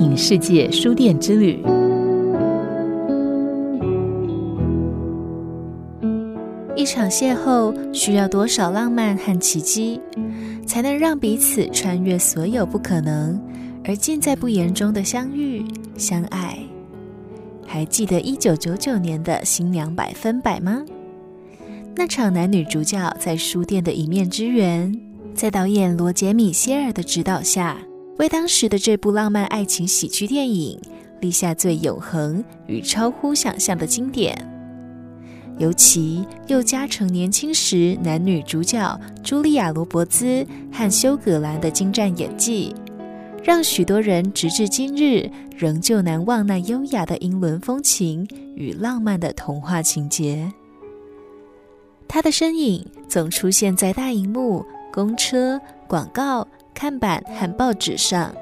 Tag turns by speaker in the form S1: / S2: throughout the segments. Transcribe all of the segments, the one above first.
S1: 影世界书店之旅。
S2: 一场邂逅需要多少浪漫和奇迹，才能让彼此穿越所有不可能，而尽在不言中的相遇、相爱？还记得一九九九年的新娘百分百吗？那场男女主角在书店的一面之缘，在导演罗杰·米歇尔的指导下，为当时的这部浪漫爱情喜剧电影立下最永恒与超乎想象的经典。尤其又加成年轻时男女主角茱莉亚·罗伯兹和休·葛兰的精湛演技，让许多人直至今日仍旧难忘那优雅的英伦风情与浪漫的童话情节。他的身影总出现在大荧幕、公车、广告、看板和报纸上。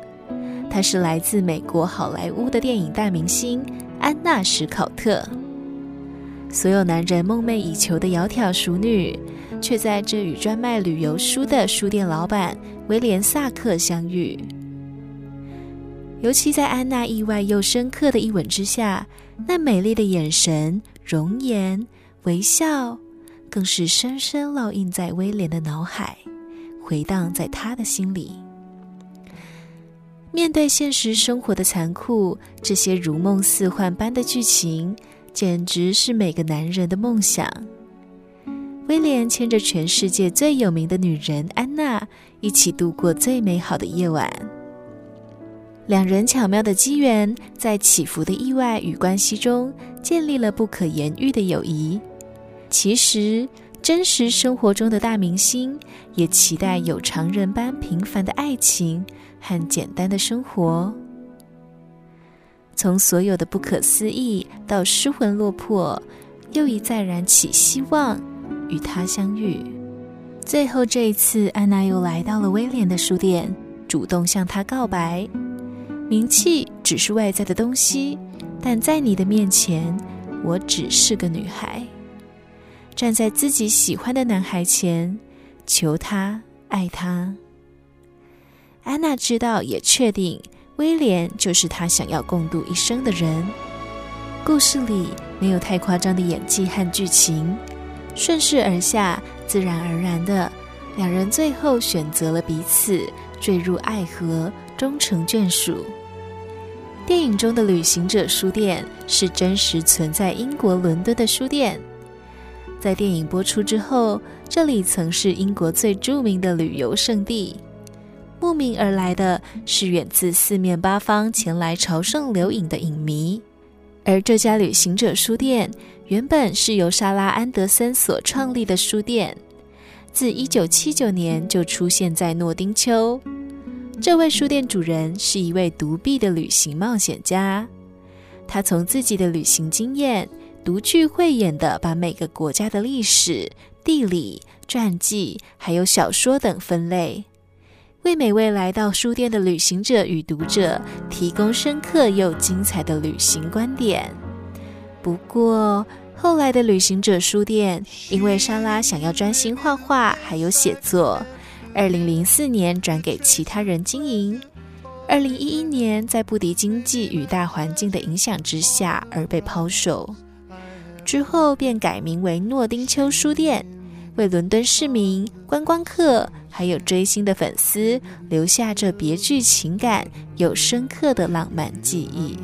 S2: 他是来自美国好莱坞的电影大明星安娜·史考特。所有男人梦寐以求的窈窕淑女，却在这与专卖旅游书的书店老板威廉·萨克相遇。尤其在安娜意外又深刻的一吻之下，那美丽的眼神、容颜、微笑，更是深深烙印在威廉的脑海，回荡在他的心里。面对现实生活的残酷，这些如梦似幻般的剧情。简直是每个男人的梦想。威廉牵着全世界最有名的女人安娜一起度过最美好的夜晚。两人巧妙的机缘，在起伏的意外与关系中建立了不可言喻的友谊。其实，真实生活中的大明星也期待有常人般平凡的爱情和简单的生活。从所有的不可思议到失魂落魄，又一再燃起希望，与他相遇。最后这一次，安娜又来到了威廉的书店，主动向他告白：名气只是外在的东西，但在你的面前，我只是个女孩。站在自己喜欢的男孩前，求他爱他。安娜知道，也确定。威廉就是她想要共度一生的人。故事里没有太夸张的演技和剧情，顺势而下，自然而然的，两人最后选择了彼此，坠入爱河，终成眷属。电影中的旅行者书店是真实存在英国伦敦的书店，在电影播出之后，这里曾是英国最著名的旅游胜地。慕名而来的是远自四面八方前来朝圣留影的影迷，而这家旅行者书店原本是由莎拉·安德森所创立的书店，自一九七九年就出现在诺丁丘。这位书店主人是一位独臂的旅行冒险家，他从自己的旅行经验，独具慧眼的把每个国家的历史、地理、传记还有小说等分类。为每位来到书店的旅行者与读者提供深刻又精彩的旅行观点。不过，后来的旅行者书店因为莎拉想要专心画画还有写作，二零零四年转给其他人经营。二零一一年，在不敌经济与大环境的影响之下而被抛售。之后便改名为诺丁丘书店，为伦敦市民、观光客还有追星的粉丝留下这别具情感又深刻的浪漫记忆。